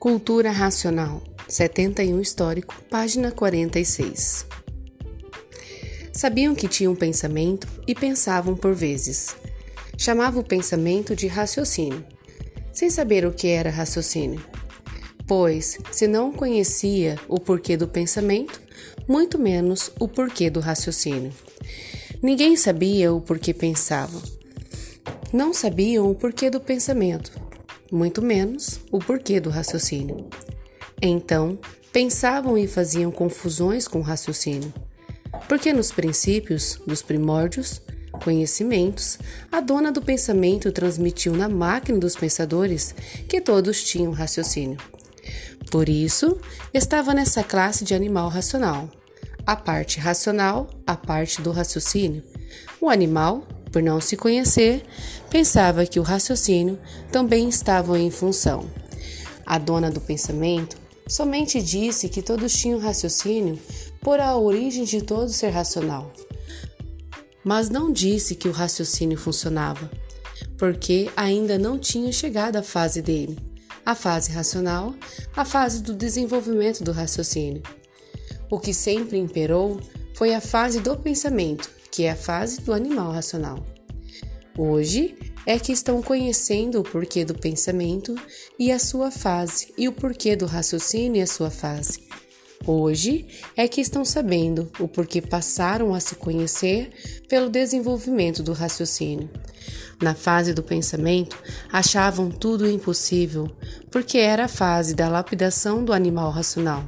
Cultura Racional, 71 Histórico, página 46. Sabiam que tinham pensamento e pensavam por vezes. Chamava o pensamento de raciocínio, sem saber o que era raciocínio. Pois, se não conhecia o porquê do pensamento, muito menos o porquê do raciocínio. Ninguém sabia o porquê pensava. Não sabiam o porquê do pensamento, muito menos o porquê do raciocínio. Então, pensavam e faziam confusões com o raciocínio, porque nos princípios, dos primórdios, conhecimentos, a dona do pensamento transmitiu na máquina dos pensadores que todos tinham raciocínio. Por isso, estava nessa classe de animal racional. A parte racional, a parte do raciocínio. O animal, por não se conhecer, pensava que o raciocínio também estava em função. A dona do pensamento somente disse que todos tinham raciocínio por a origem de todo ser racional. Mas não disse que o raciocínio funcionava, porque ainda não tinha chegado à fase dele, a fase racional, a fase do desenvolvimento do raciocínio. O que sempre imperou foi a fase do pensamento, que é a fase do animal racional. Hoje é que estão conhecendo o porquê do pensamento e a sua fase, e o porquê do raciocínio e a sua fase. Hoje é que estão sabendo o porquê passaram a se conhecer pelo desenvolvimento do raciocínio. Na fase do pensamento, achavam tudo impossível, porque era a fase da lapidação do animal racional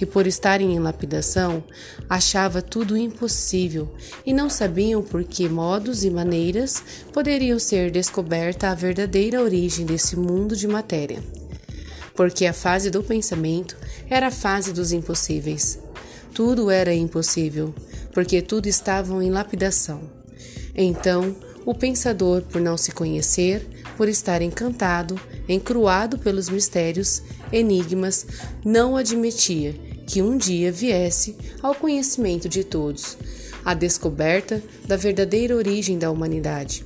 e por estarem em lapidação, achava tudo impossível e não sabiam por que modos e maneiras poderiam ser descoberta a verdadeira origem desse mundo de matéria. Porque a fase do pensamento era a fase dos impossíveis. Tudo era impossível, porque tudo estava em lapidação. Então, o pensador, por não se conhecer, por estar encantado, encruado pelos mistérios, enigmas, não admitia que um dia viesse ao conhecimento de todos, a descoberta da verdadeira origem da humanidade.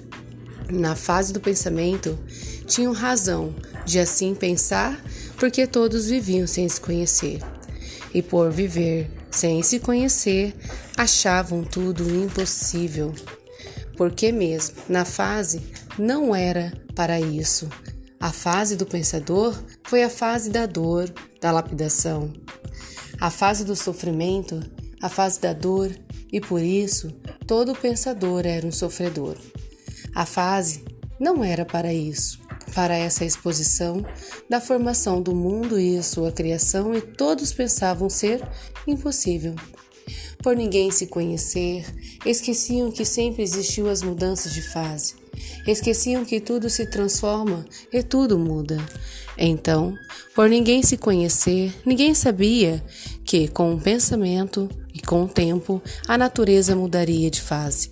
Na fase do pensamento, tinham razão de assim pensar, porque todos viviam sem se conhecer. E por viver sem se conhecer, achavam tudo impossível. Porque mesmo na fase não era para isso. A fase do pensador foi a fase da dor, da lapidação, a fase do sofrimento, a fase da dor, e por isso todo pensador era um sofredor. A fase não era para isso, para essa exposição da formação do mundo e a sua criação, e todos pensavam ser impossível. Por ninguém se conhecer, esqueciam que sempre existiu as mudanças de fase. Esqueciam que tudo se transforma e tudo muda. Então, por ninguém se conhecer, ninguém sabia que, com o pensamento e com o tempo, a natureza mudaria de fase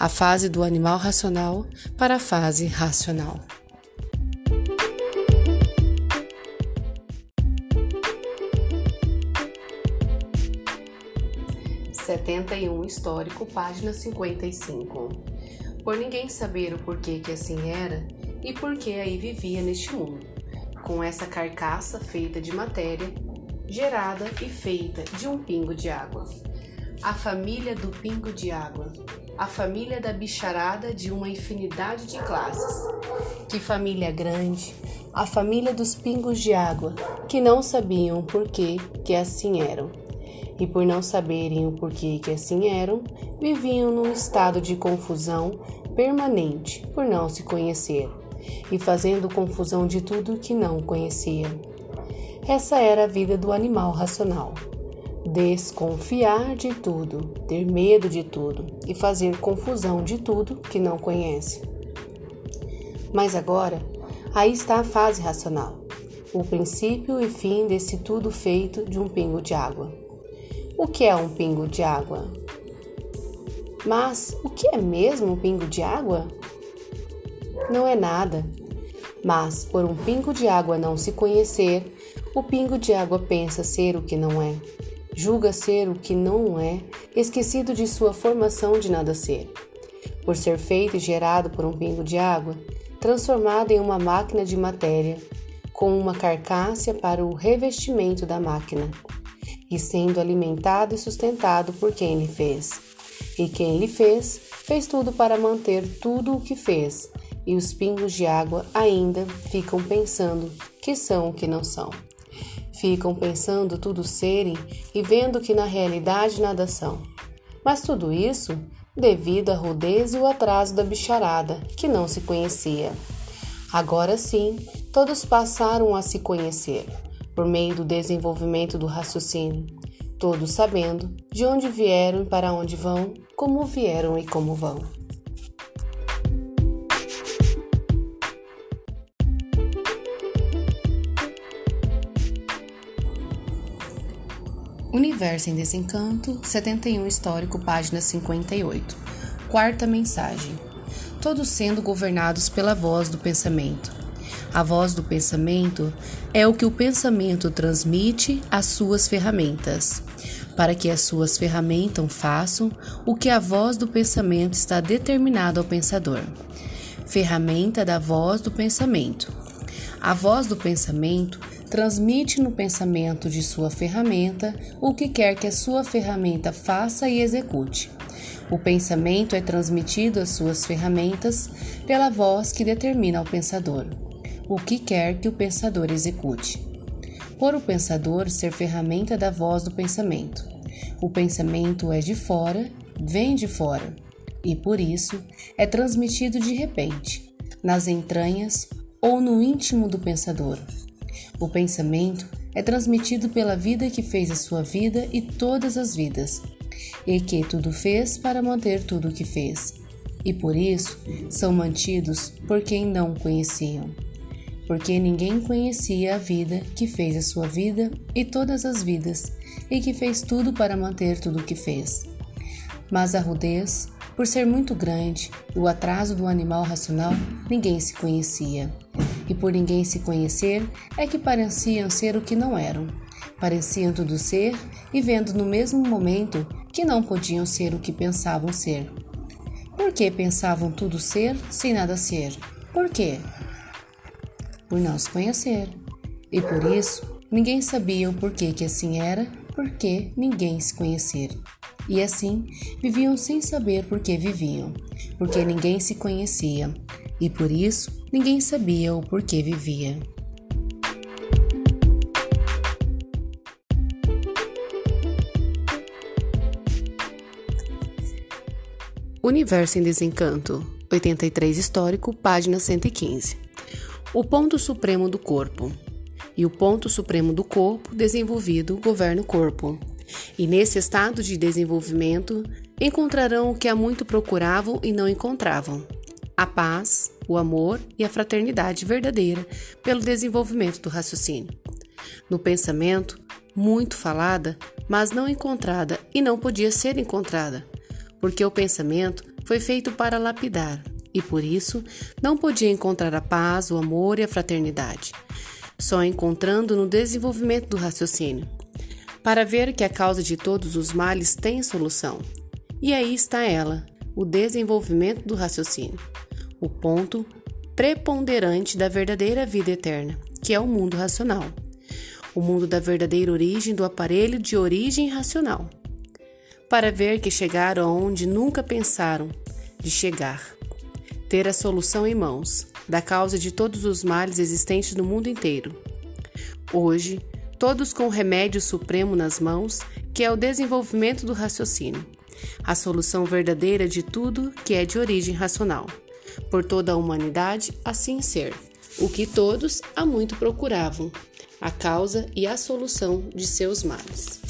a fase do animal racional para a fase racional. Setenta e um histórico, página cinquenta e cinco. Por ninguém saber o porquê que assim era e por que aí vivia neste mundo, com essa carcaça feita de matéria gerada e feita de um pingo de água. A família do pingo de água, a família da bicharada de uma infinidade de classes. Que família grande, a família dos pingos de água, que não sabiam por que que assim eram. E por não saberem o porquê que assim eram, viviam num estado de confusão permanente por não se conhecer e fazendo confusão de tudo que não conheciam. Essa era a vida do animal racional. Desconfiar de tudo, ter medo de tudo e fazer confusão de tudo que não conhece. Mas agora, aí está a fase racional, o princípio e fim desse tudo feito de um pingo de água. O que é um pingo de água? Mas o que é mesmo um pingo de água? Não é nada. Mas por um pingo de água não se conhecer, o pingo de água pensa ser o que não é, julga ser o que não é, esquecido de sua formação de nada ser. Por ser feito e gerado por um pingo de água, transformado em uma máquina de matéria, com uma carcaça para o revestimento da máquina, e sendo alimentado e sustentado por quem lhe fez. E quem lhe fez, fez tudo para manter tudo o que fez, e os pingos de água ainda ficam pensando que são o que não são. Ficam pensando tudo serem e vendo que na realidade nada são. Mas tudo isso devido à rudez e o atraso da bicharada, que não se conhecia. Agora sim, todos passaram a se conhecer, por meio do desenvolvimento do raciocínio, todos sabendo de onde vieram e para onde vão, como vieram e como vão. Universo em Desencanto, 71 Histórico, página 58. Quarta mensagem. Todos sendo governados pela voz do pensamento. A voz do pensamento é o que o pensamento transmite às suas ferramentas, para que as suas ferramentas façam o que a voz do pensamento está determinado ao pensador. Ferramenta da voz do pensamento. A voz do pensamento transmite no pensamento de sua ferramenta o que quer que a sua ferramenta faça e execute. O pensamento é transmitido às suas ferramentas pela voz que determina ao pensador o que quer que o pensador execute. Por o pensador ser ferramenta da voz do pensamento. O pensamento é de fora, vem de fora, e por isso é transmitido de repente, nas entranhas ou no íntimo do pensador. O pensamento é transmitido pela vida que fez a sua vida e todas as vidas, e que tudo fez para manter tudo o que fez. E por isso são mantidos por quem não conheciam. Porque ninguém conhecia a vida que fez a sua vida e todas as vidas, e que fez tudo para manter tudo o que fez. Mas a rudez, por ser muito grande, e o atraso do animal racional, ninguém se conhecia e por ninguém se conhecer, é que pareciam ser o que não eram. Pareciam tudo ser e vendo no mesmo momento que não podiam ser o que pensavam ser. Por que pensavam tudo ser sem nada ser? Por quê? Por não se conhecer. E por isso, ninguém sabia o porquê que assim era, porque ninguém se conhecer. E assim, viviam sem saber por que viviam, porque ninguém se conhecia, e por isso ninguém sabia o porquê vivia. Universo em Desencanto, 83 Histórico, página 115. O ponto supremo do corpo. E o ponto supremo do corpo desenvolvido governa o corpo. E nesse estado de desenvolvimento encontrarão o que há muito procuravam e não encontravam: a paz, o amor e a fraternidade verdadeira pelo desenvolvimento do raciocínio. No pensamento, muito falada, mas não encontrada e não podia ser encontrada, porque o pensamento foi feito para lapidar e por isso não podia encontrar a paz, o amor e a fraternidade, só encontrando no desenvolvimento do raciocínio, para ver que a causa de todos os males tem solução. E aí está ela, o desenvolvimento do raciocínio o ponto preponderante da verdadeira vida eterna, que é o mundo racional, o mundo da verdadeira origem do aparelho de origem racional, para ver que chegaram aonde nunca pensaram de chegar, ter a solução em mãos da causa de todos os males existentes no mundo inteiro. Hoje, todos com o remédio supremo nas mãos, que é o desenvolvimento do raciocínio, a solução verdadeira de tudo que é de origem racional por toda a humanidade assim ser, o que todos há muito procuravam, a causa e a solução de seus males.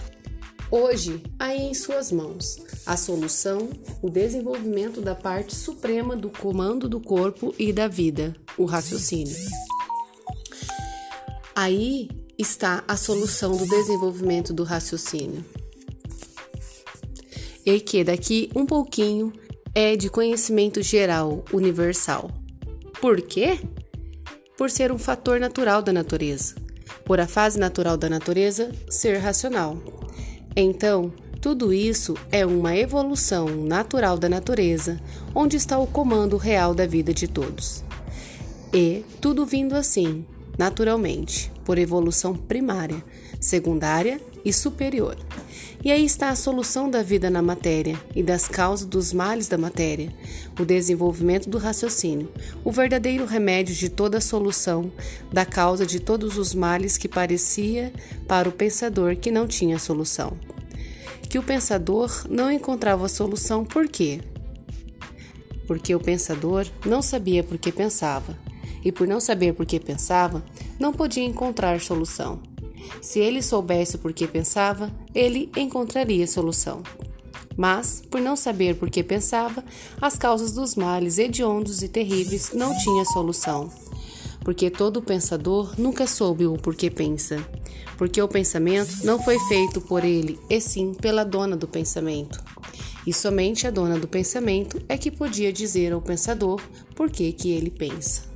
Hoje, aí em suas mãos, a solução, o desenvolvimento da parte suprema do comando do corpo e da vida, o raciocínio. Aí está a solução do desenvolvimento do raciocínio. E que daqui um pouquinho é de conhecimento geral universal. Por quê? Por ser um fator natural da natureza, por a fase natural da natureza ser racional. Então, tudo isso é uma evolução natural da natureza, onde está o comando real da vida de todos. E tudo vindo assim, naturalmente, por evolução primária, secundária e superior. E aí está a solução da vida na matéria e das causas dos males da matéria, o desenvolvimento do raciocínio, o verdadeiro remédio de toda solução da causa de todos os males que parecia para o pensador que não tinha solução. Que o pensador não encontrava solução por quê? Porque o pensador não sabia por que pensava, e por não saber por que pensava, não podia encontrar solução. Se ele soubesse por que pensava, ele encontraria solução. Mas, por não saber por que pensava, as causas dos males hediondos e terríveis não tinha solução. Porque todo pensador nunca soube o porquê pensa. Porque o pensamento não foi feito por ele, e sim pela dona do pensamento. E somente a dona do pensamento é que podia dizer ao pensador por que que ele pensa.